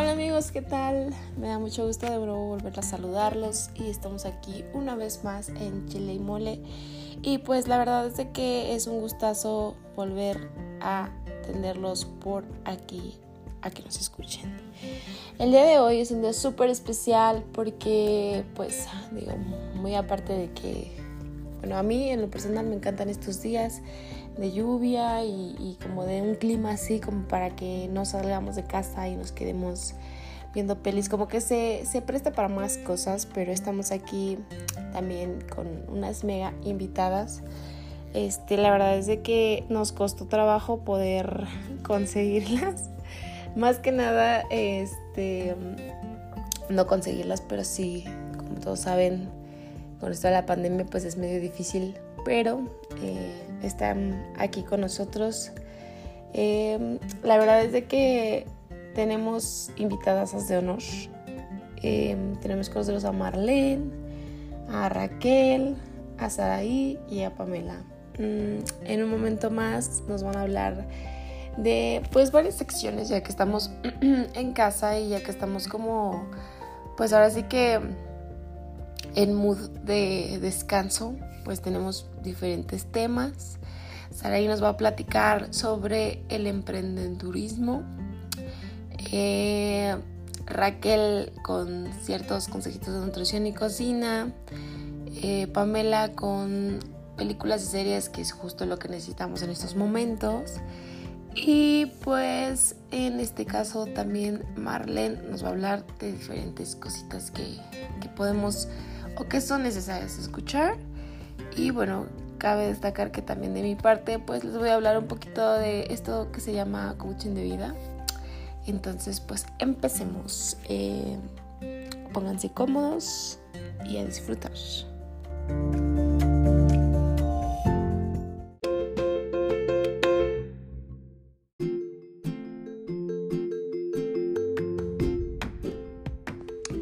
Hola amigos, ¿qué tal? Me da mucho gusto de nuevo volver a saludarlos y estamos aquí una vez más en Chile y Mole. Y pues la verdad es que es un gustazo volver a tenerlos por aquí, a que nos escuchen. El día de hoy es un día súper especial porque pues digo, muy aparte de que, bueno, a mí en lo personal me encantan estos días de lluvia y, como de un clima así como para que no salgamos de casa y nos quedemos viendo pelis, como que se, se presta para más cosas, pero estamos aquí también con unas mega invitadas. Este, la verdad es de que nos costó trabajo poder conseguirlas. Más que nada, este, no conseguirlas, pero sí, como todos saben, con esto de la pandemia, pues es medio difícil pero eh, están aquí con nosotros. Em, la verdad es de que tenemos invitadas de honor. Em, tenemos con nosotros a Marlene, a Raquel, a Saraí y a Pamela. Mm, en un momento más nos van a hablar de pues varias secciones ya que estamos en casa y ya que estamos como pues ahora sí que en mood de descanso pues tenemos diferentes temas. Saraí nos va a platicar sobre el emprendedurismo. Eh, Raquel con ciertos consejitos de nutrición y cocina. Eh, Pamela con películas y series, que es justo lo que necesitamos en estos momentos. Y pues en este caso también Marlene nos va a hablar de diferentes cositas que, que podemos o que son necesarias escuchar. Y bueno, cabe destacar que también de mi parte, pues les voy a hablar un poquito de esto que se llama coaching de vida. Entonces, pues empecemos. Eh, pónganse cómodos y a disfrutar.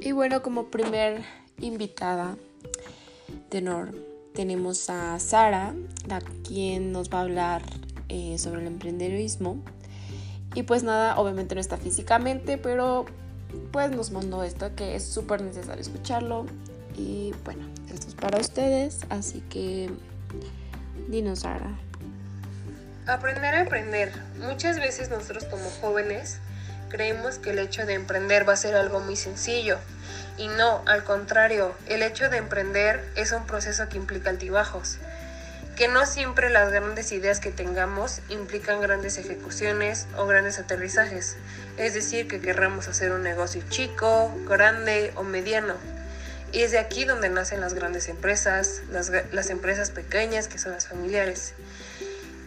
Y bueno, como primer invitada de honor tenemos a Sara, a quien nos va a hablar eh, sobre el emprendedurismo. Y pues nada, obviamente no está físicamente, pero pues nos mandó esto que es súper necesario escucharlo. Y bueno, esto es para ustedes, así que dinos Sara. Aprender a emprender. Muchas veces nosotros como jóvenes creemos que el hecho de emprender va a ser algo muy sencillo y no, al contrario, el hecho de emprender es un proceso que implica altibajos, que no siempre las grandes ideas que tengamos implican grandes ejecuciones o grandes aterrizajes, es decir, que querramos hacer un negocio chico, grande o mediano. Y es de aquí donde nacen las grandes empresas, las, las empresas pequeñas que son las familiares.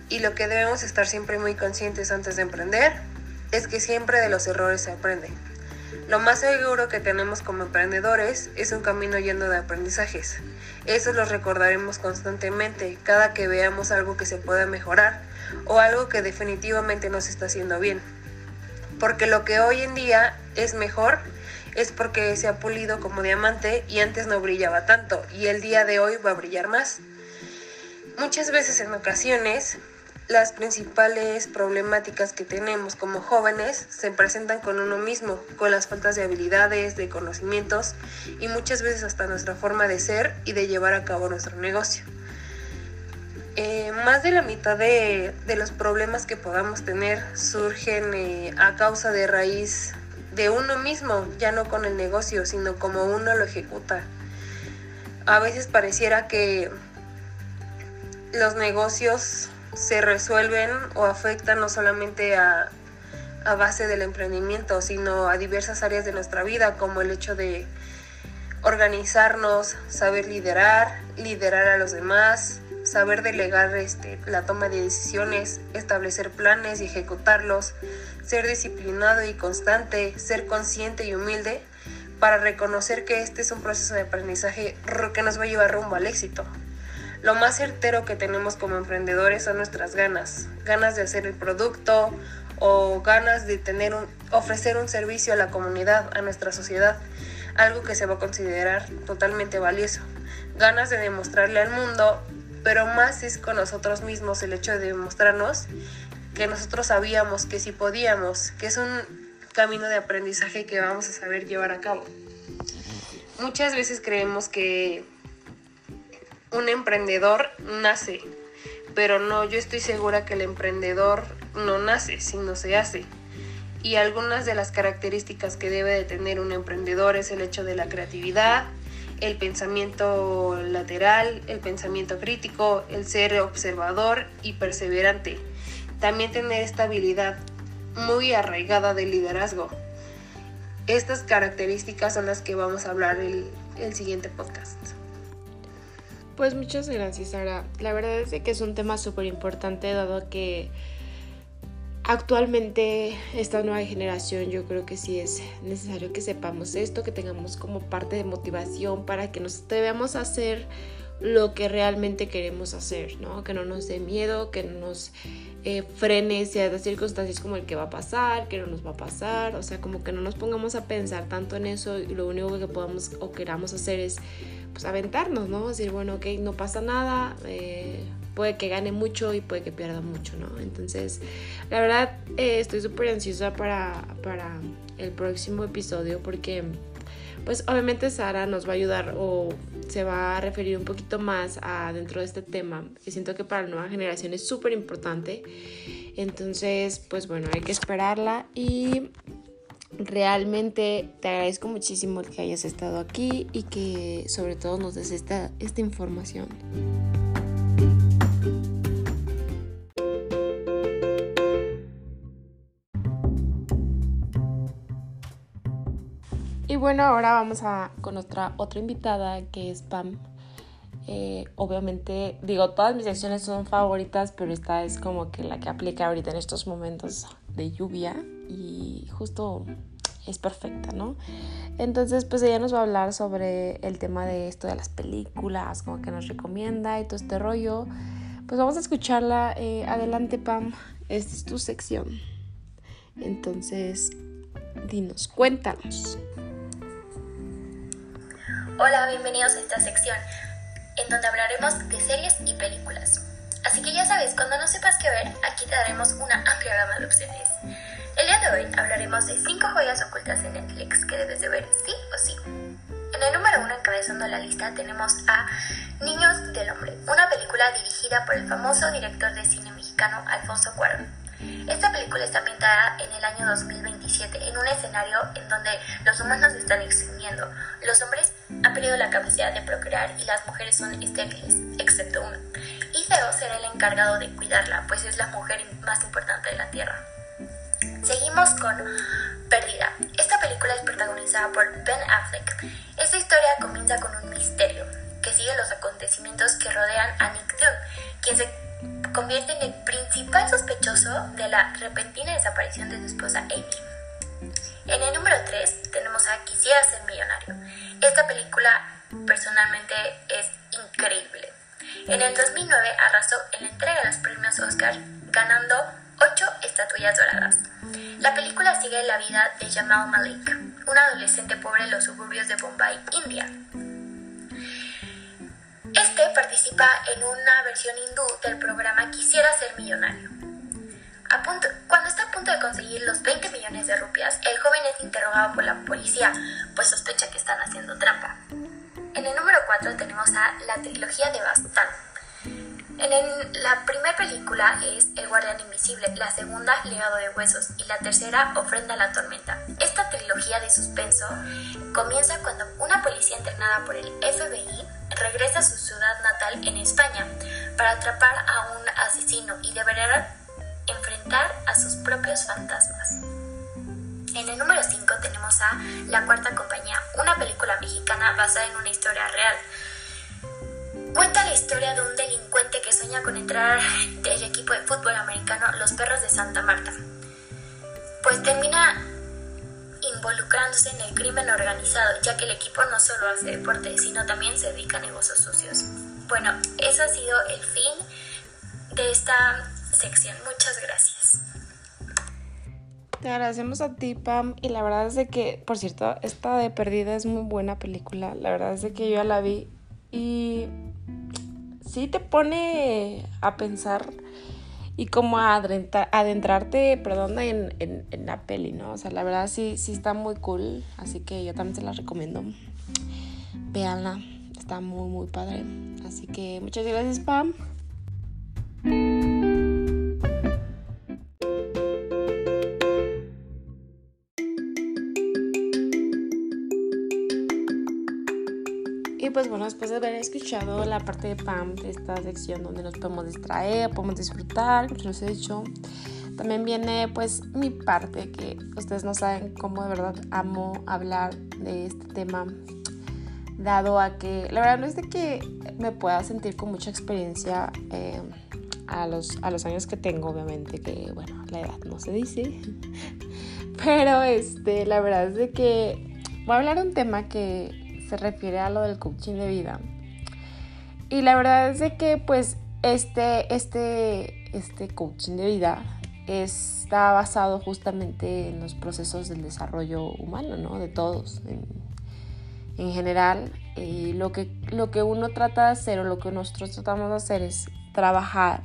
Y lo que debemos estar siempre muy conscientes antes de emprender es que siempre de los errores se aprende. Lo más seguro que tenemos como emprendedores es un camino lleno de aprendizajes. Eso lo recordaremos constantemente cada que veamos algo que se pueda mejorar o algo que definitivamente no se está haciendo bien. Porque lo que hoy en día es mejor es porque se ha pulido como diamante y antes no brillaba tanto y el día de hoy va a brillar más. Muchas veces en ocasiones las principales problemáticas que tenemos como jóvenes se presentan con uno mismo, con las faltas de habilidades, de conocimientos y muchas veces hasta nuestra forma de ser y de llevar a cabo nuestro negocio. Eh, más de la mitad de, los problemas que podamos tener surgen eh, a causa de raíz de uno mismo, ya no con el negocio, sino como uno lo ejecuta. A veces pareciera que los negocios se resuelven o afectan no solamente a, a base del emprendimiento, sino a diversas áreas de nuestra vida, como el hecho de organizarnos, saber liderar, liderar a los demás, saber delegar este, la toma de decisiones, establecer planes y ejecutarlos, ser disciplinado y constante, ser consciente y humilde para reconocer que este es un proceso de aprendizaje que nos va a llevar rumbo al éxito. Lo más certero que tenemos como emprendedores son nuestras ganas, ganas de hacer el producto o ganas de tener un, ofrecer un servicio a la comunidad, a nuestra sociedad, algo que se va a considerar totalmente valioso, ganas de demostrarle al mundo, pero más es con nosotros mismos el hecho de demostrarnos que nosotros sabíamos que sí podíamos, que es un camino de aprendizaje que vamos a saber llevar a cabo. Muchas veces creemos que un emprendedor nace, pero no, yo estoy segura que el emprendedor no nace, sino se hace. Y algunas de las características que debe de tener un emprendedor es el hecho de la creatividad, el pensamiento lateral, el pensamiento crítico, el ser observador y perseverante. También tener esta habilidad muy arraigada de liderazgo. Estas características son las que vamos a hablar el, el siguiente podcast. Pues muchas gracias, Sara. La verdad es que es un tema súper importante dado que actualmente esta nueva generación yo creo que sí es necesario que sepamos esto, que tengamos como parte de motivación para que nos debamos hacer lo que realmente queremos hacer, ¿no? Que no nos dé miedo, que no nos eh, frene ciertas circunstancias como el que va a pasar, que no nos va a pasar, o sea, como que no nos pongamos a pensar tanto en eso y lo único que podamos o queramos hacer es pues aventarnos, ¿no? Decir, bueno, ok, no pasa nada, eh, puede que gane mucho y puede que pierda mucho, ¿no? Entonces, la verdad, eh, estoy súper ansiosa para, para el próximo episodio porque, pues obviamente Sara nos va a ayudar o se va a referir un poquito más a dentro de este tema, que siento que para la nueva generación es súper importante. Entonces, pues bueno, hay que esperarla y realmente te agradezco muchísimo que hayas estado aquí y que sobre todo nos des esta, esta información. Y bueno, ahora vamos a con otra, otra invitada que es Pam. Eh, obviamente, digo, todas mis secciones son favoritas, pero esta es como que la que aplica ahorita en estos momentos de lluvia y justo es perfecta, ¿no? Entonces, pues ella nos va a hablar sobre el tema de esto de las películas, como que nos recomienda y todo este rollo. Pues vamos a escucharla. Eh, adelante, Pam, esta es tu sección. Entonces, dinos, cuéntanos. Hola, bienvenidos a esta sección, en donde hablaremos de series y películas. Así que ya sabes, cuando no sepas qué ver, aquí te daremos una amplia gama de opciones. El día de hoy hablaremos de 5 joyas ocultas en Netflix que debes de ver sí o sí. En el número 1 encabezando la lista tenemos a Niños del Hombre, una película dirigida por el famoso director de cine mexicano Alfonso Cuarón. Esta película está ambientada en el año 2027, en un escenario en donde los humanos están extinguiendo. Los hombres han perdido la capacidad de procrear y las mujeres son estériles, excepto uno. Y Feo será el encargado de cuidarla, pues es la mujer más importante de la Tierra. Seguimos con Perdida. Esta película es protagonizada por Ben Affleck. Esta historia comienza con un misterio que sigue los acontecimientos que rodean a Nick Dunn, quien se convierte en el principal sospechoso de la repentina desaparición de su esposa Amy. En el número 3 tenemos a Quisiera ser millonario. Esta película personalmente es increíble. En el 2009 arrasó en la entrega de los premios Oscar, ganando 8 estatuillas doradas. La película sigue la vida de Jamal Malik, un adolescente pobre en los suburbios de Bombay, India. Este participa en una versión hindú del programa Quisiera ser millonario. cuando está a punto de conseguir los 20 millones de rupias, el joven es interrogado por la policía, pues sospecha que están haciendo trampa. En el número 4 tenemos a la trilogía de Bastán. En la primera película es El Guardián Invisible, la segunda Legado de Huesos y la tercera Ofrenda a la Tormenta. Esta trilogía de suspenso comienza cuando una policía entrenada por el FBI regresa a su ciudad natal en España para atrapar a un asesino y deberá enfrentar a sus propios fantasmas. En el número 5 tenemos a La Cuarta Compañía, una película mexicana basada en una historia real. Cuenta la historia de un delincuente que sueña con entrar del equipo de fútbol americano Los Perros de Santa Marta. Pues termina involucrándose en el crimen organizado, ya que el equipo no solo hace deporte, sino también se dedica a negocios sucios. Bueno, eso ha sido el fin de esta sección. Muchas gracias. Te agradecemos a ti, Pam. Y la verdad es de que, por cierto, esta de Perdida es muy buena película. La verdad es de que yo ya la vi y sí te pone a pensar y como adentrarte, perdón, en, la peli, ¿no? O sea, la verdad sí, sí está muy cool, así que yo también se la recomiendo. Veanla, está muy, muy padre. Así que muchas gracias, Pam. Después de haber escuchado la parte de Pam de esta sección donde nos podemos distraer, podemos disfrutar, como les he dicho, también viene pues mi parte que ustedes no saben cómo de verdad amo hablar de este tema, dado a que la verdad no es de que me pueda sentir con mucha experiencia eh, a, los, a los años que tengo, obviamente, que bueno, la edad no se dice, pero este, la verdad es de que voy a hablar de un tema que se refiere a lo del coaching de vida. Y la verdad es de que pues este, este, este coaching de vida está basado justamente en los procesos del desarrollo humano, ¿no? De todos en, en general. Y lo que, lo que uno trata de hacer o lo que nosotros tratamos de hacer es trabajar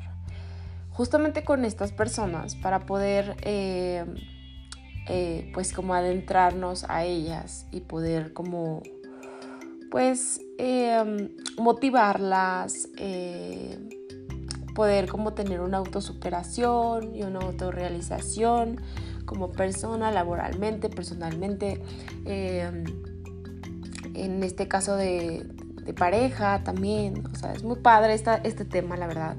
justamente con estas personas para poder eh, eh, pues como adentrarnos a ellas y poder como pues em, motivarlas, eh, poder como tener una autosuperación y una autorrealización como persona, laboralmente, personalmente, em, en este caso de, pareja también, o sea, es muy padre este tema, la verdad.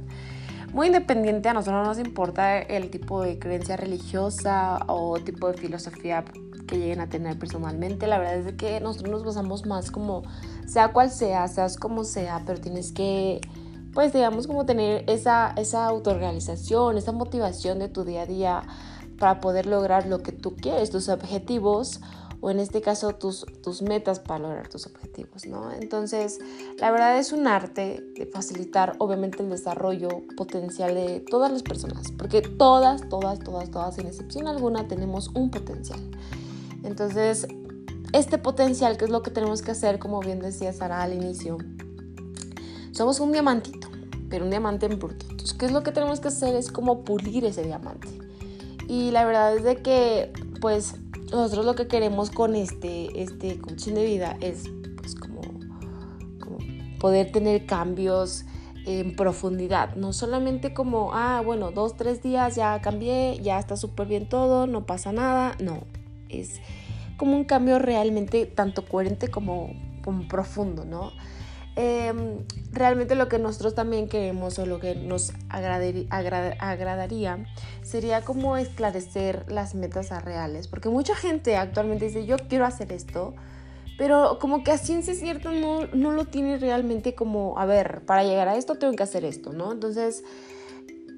Muy independiente, a nosotros no nos importa el tipo de creencia religiosa o tipo de filosofía que lleguen a tener personalmente. La verdad es que nosotros nos basamos más como, sea cual sea, seas como sea, pero tienes que, pues digamos, como tener esa, esa autoorganización, esa motivación de tu día a día para poder lograr lo que tú quieres, tus objetivos o en este caso tus, tus metas para lograr tus objetivos, ¿no? Entonces, la verdad es un arte de facilitar obviamente el desarrollo potencial de todas las personas, porque todas, todas, todas, todas, sin excepción alguna, tenemos un potencial. Entonces, este potencial, que es lo que tenemos que hacer, como bien decía Sara al inicio, somos un diamantito, pero un diamante en bruto. Entonces, ¿qué es lo que tenemos que hacer? Es como pulir ese diamante. Y la verdad es de que, pues, nosotros lo que queremos con este, este coaching de vida es, pues, como, como poder tener cambios en profundidad, no solamente como, ah, bueno, dos, tres días ya cambié, ya está súper bien todo, no pasa nada, no, es como un cambio realmente tanto coherente como, profundo, ¿no? Em, realmente lo que nosotros también queremos o lo que nos agradaría sería como esclarecer las metas a reales, porque mucha gente actualmente dice yo quiero hacer esto, pero como que a ciencia cierta no, no lo tiene realmente como, a ver, para llegar a esto tengo que hacer esto, ¿no? Entonces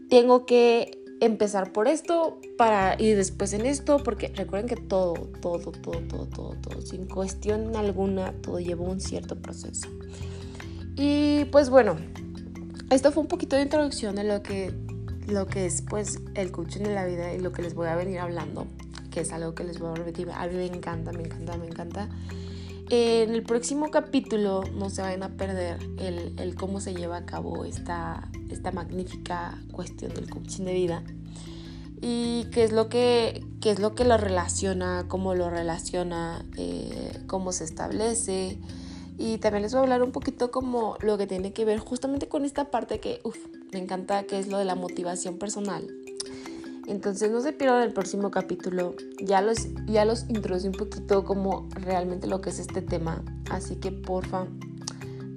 tengo que empezar por esto para y después en esto, porque recuerden que todo, todo, todo, todo, todo, todo, sin cuestión alguna, todo lleva un cierto proceso. Y pues bueno, esto fue un poquito de introducción de lo que, lo que es pues el coaching de la vida y lo que les voy a venir hablando, que es algo que les voy a repetir. A mí me encanta, me encanta, me encanta. En el próximo capítulo no se vayan a perder el, cómo se lleva a cabo esta, esta magnífica cuestión del coaching de vida y qué es lo que, qué es lo, que lo relaciona, cómo lo relaciona, eh, cómo se establece. Y también les voy a hablar un poquito como lo que tiene que ver justamente con esta parte que me encanta, que es lo de la motivación personal. Entonces no se pierdan el próximo capítulo. Ya los, ya los introducí un poquito como realmente lo que es este tema. Así que porfa,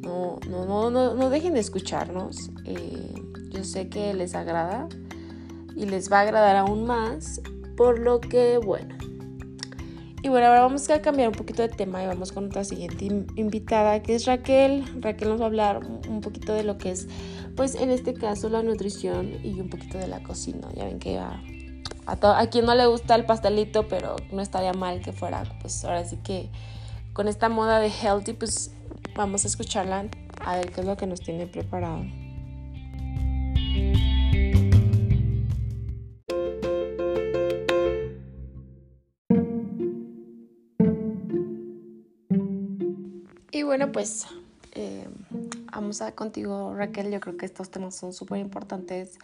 no, no, no, no, no dejen de escucharnos. Eh, yo sé que les agrada y les va a agradar aún más. Por lo que, bueno. Y bueno, ahora vamos a cambiar un poquito de tema y vamos con nuestra siguiente invitada, que es Raquel. Raquel nos va a hablar un poquito de lo que es pues en este caso la nutrición y un poquito de la cocina. Ya ven que a, a, quien no le gusta el pastelito, pero no estaría mal que fuera, pues ahora sí que con esta moda de healthy, pues vamos a escucharla a ver qué es lo que nos tiene preparado. Bueno, pues eh, vamos a contigo, Raquel. Yo creo que estos temas son súper importantes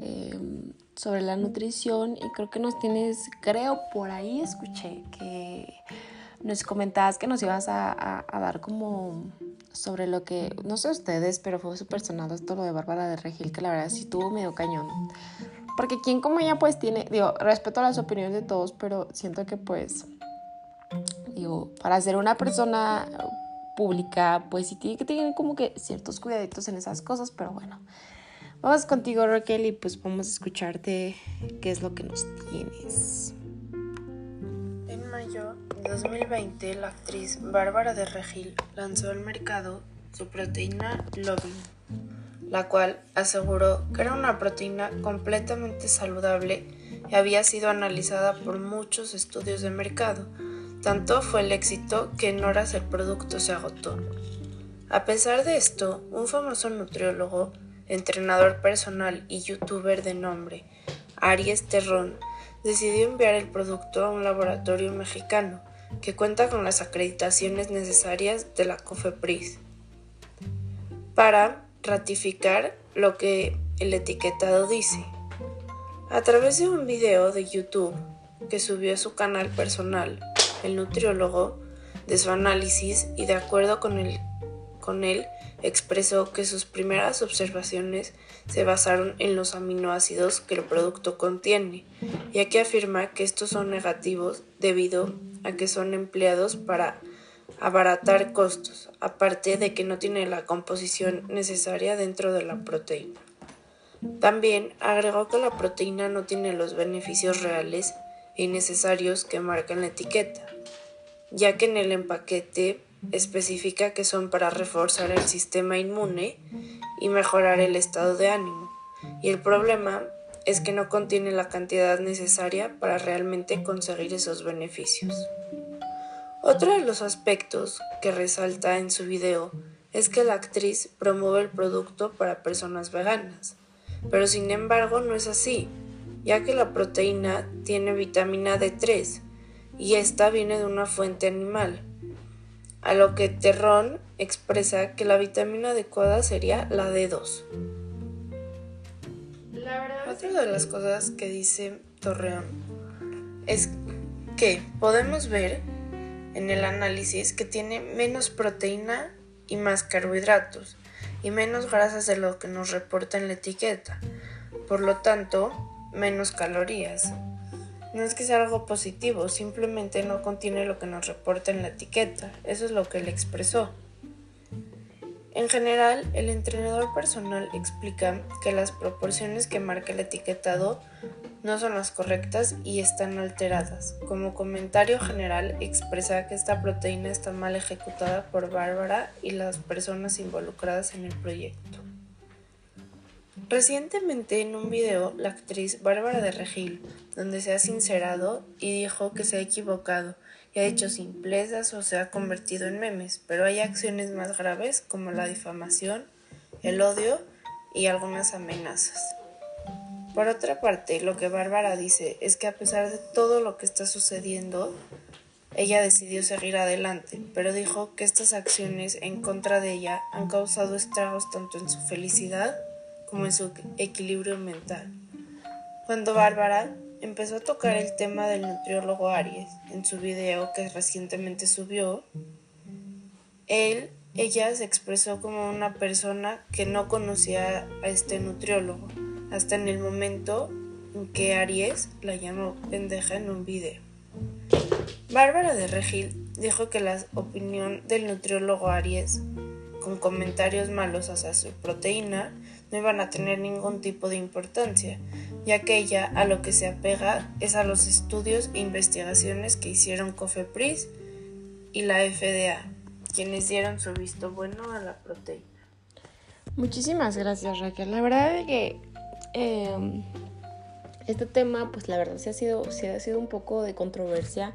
em, sobre la nutrición y creo que nos tienes, creo por ahí escuché que nos comentabas que nos ibas a, dar como sobre lo que, no sé ustedes, pero fue súper sonado esto lo de Bárbara de Regil, que la verdad sí tuvo medio cañón. Porque quien como ella pues tiene, digo, respeto a las opiniones de todos, pero siento que pues, digo, para ser una persona pública, pues sí tiene que tener como que ciertos cuidaditos en esas cosas, pero bueno. Vamos contigo Raquel y pues vamos a escucharte qué es lo que nos tienes. En mayo de 2020, la actriz Bárbara de Regil lanzó al mercado su proteína Lovin, la cual aseguró que era una proteína completamente saludable y había sido analizada por muchos estudios de mercado tanto fue el éxito que en horas el producto se agotó. A pesar de esto, un famoso nutriólogo, entrenador personal y youtuber de nombre, Aries Terrón, decidió enviar el producto a un laboratorio mexicano que cuenta con las acreditaciones necesarias de la COFEPRIS para ratificar lo que el etiquetado dice. A través de un video de YouTube que subió a su canal personal, el nutriólogo, de su análisis y de acuerdo con él, expresó que sus primeras observaciones se basaron en los aminoácidos que el producto contiene, ya que afirma que estos son negativos debido a que son empleados para abaratar costos, aparte de que no tiene la composición necesaria dentro de la proteína. También agregó que la proteína no tiene los beneficios reales y necesarios que marca en la etiqueta, ya que en el empaquete especifica que son para reforzar el sistema inmune y mejorar el estado de ánimo. Y el problema es que no contiene la cantidad necesaria para realmente conseguir esos beneficios. Otro de los aspectos que resalta en su video es que la actriz promueve el producto para personas veganas, pero sin embargo no es así, ya que la proteína tiene vitamina D3 y esta viene de una fuente animal, a lo que Terrón expresa que la vitamina adecuada sería la D2. Otra de las cosas que dice Torreón es que podemos ver en el análisis que tiene menos proteína y más carbohidratos y menos grasas de lo que nos reporta en la etiqueta. Por lo tanto, menos calorías. No es que sea algo positivo, simplemente no contiene lo que nos reporta en la etiqueta. Eso es lo que él expresó. En general, el entrenador personal explica que las proporciones que marca el etiquetado no son las correctas y están alteradas. Como comentario general, expresa que esta proteína está mal ejecutada por Bárbara y las personas involucradas en el proyecto. Recientemente en un video, la actriz Bárbara de Regil, donde se ha sincerado y dijo que se ha equivocado y ha hecho simplezas o se ha convertido en memes, pero hay acciones más graves como la difamación, el odio y algunas amenazas. Por otra parte, lo que Bárbara dice es que a pesar de todo lo que está sucediendo, ella decidió seguir adelante, pero dijo que estas acciones en contra de ella han causado estragos tanto en su felicidad como en su equilibrio mental. Cuando Bárbara empezó a tocar el tema del nutriólogo Aries en su video que recientemente subió, él, ella se expresó como una persona que no conocía a este nutriólogo, hasta en el momento en que Aries la llamó pendeja en un video. Bárbara de Regil dijo que la opinión del nutriólogo Aries, con comentarios malos hacia su proteína, no iban a tener ningún tipo de importancia, ya que ella a lo que se apega es a los estudios e investigaciones que hicieron COFEPRIS y la FDA, quienes dieron su visto bueno a la proteína. Muchísimas gracias Raquel. La verdad es que em, este tema, pues la verdad sí ha sido, sí ha sido un poco de controversia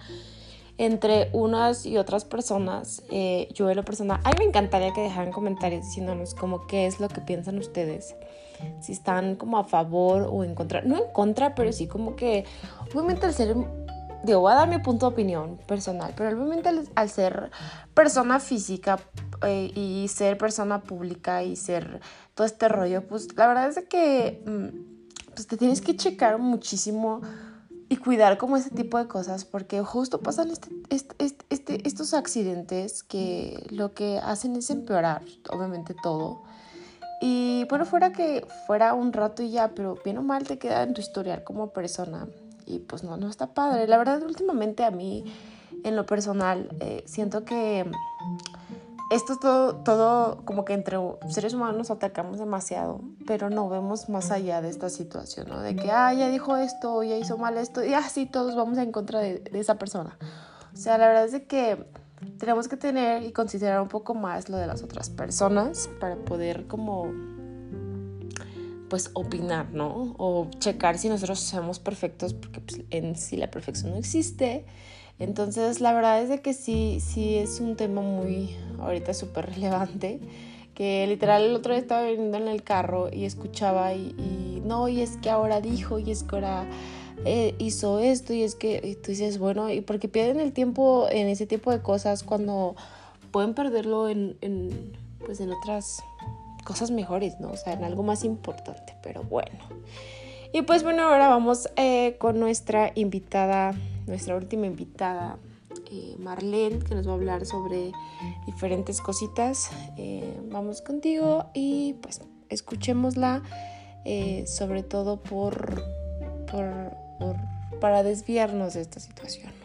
entre unas y otras personas. Eh, yo de la persona, a mí me encantaría que dejaran comentarios diciéndonos como qué es lo que piensan ustedes. Si están como a favor o en contra. No en contra, pero sí como que, obviamente al ser, digo, voy a dar mi punto de opinión personal, pero obviamente al, ser persona física eh, y ser persona pública y ser todo este rollo, pues la verdad es que... Mm, pues te tienes que checar muchísimo y cuidar como ese tipo de cosas porque justo pasan este, este, este, estos accidentes que lo que hacen es empeorar obviamente todo. Y bueno, fuera que fuera un rato y ya, pero bien o mal te queda en tu historial como persona. Y pues no, no está padre. La verdad, últimamente a mí, en lo personal, eh, siento que esto es todo, todo como que entre seres humanos nos atacamos demasiado, pero no vemos más allá de esta situación, ¿no? De que, ah, ya dijo esto, ya hizo mal esto, y así todos vamos en contra de, de esa persona. O sea, la verdad es de que tenemos que tener y considerar un poco más lo de las otras personas para poder como pues opinar, ¿no? O checar si nosotros somos perfectos, porque pues, en sí la perfección no existe entonces, la verdad es de que sí, sí es un tema muy, ahorita súper relevante, que literal el otro día estaba viniendo en el carro y escuchaba y, no, y es que ahora dijo, y es que ahora eh, hizo esto, y es que tú dices, bueno, y porque pierden el tiempo en ese tipo de cosas cuando pueden perderlo en, en, pues en otras cosas mejores, ¿no? O sea, en algo más importante, pero bueno. Y pues bueno, ahora vamos eh, con nuestra invitada nuestra última invitada, eh, Marlene, que nos va a hablar sobre diferentes cositas. Eh, vamos contigo y pues escuchémosla, eh, sobre todo por, por, para desviarnos de esta situación.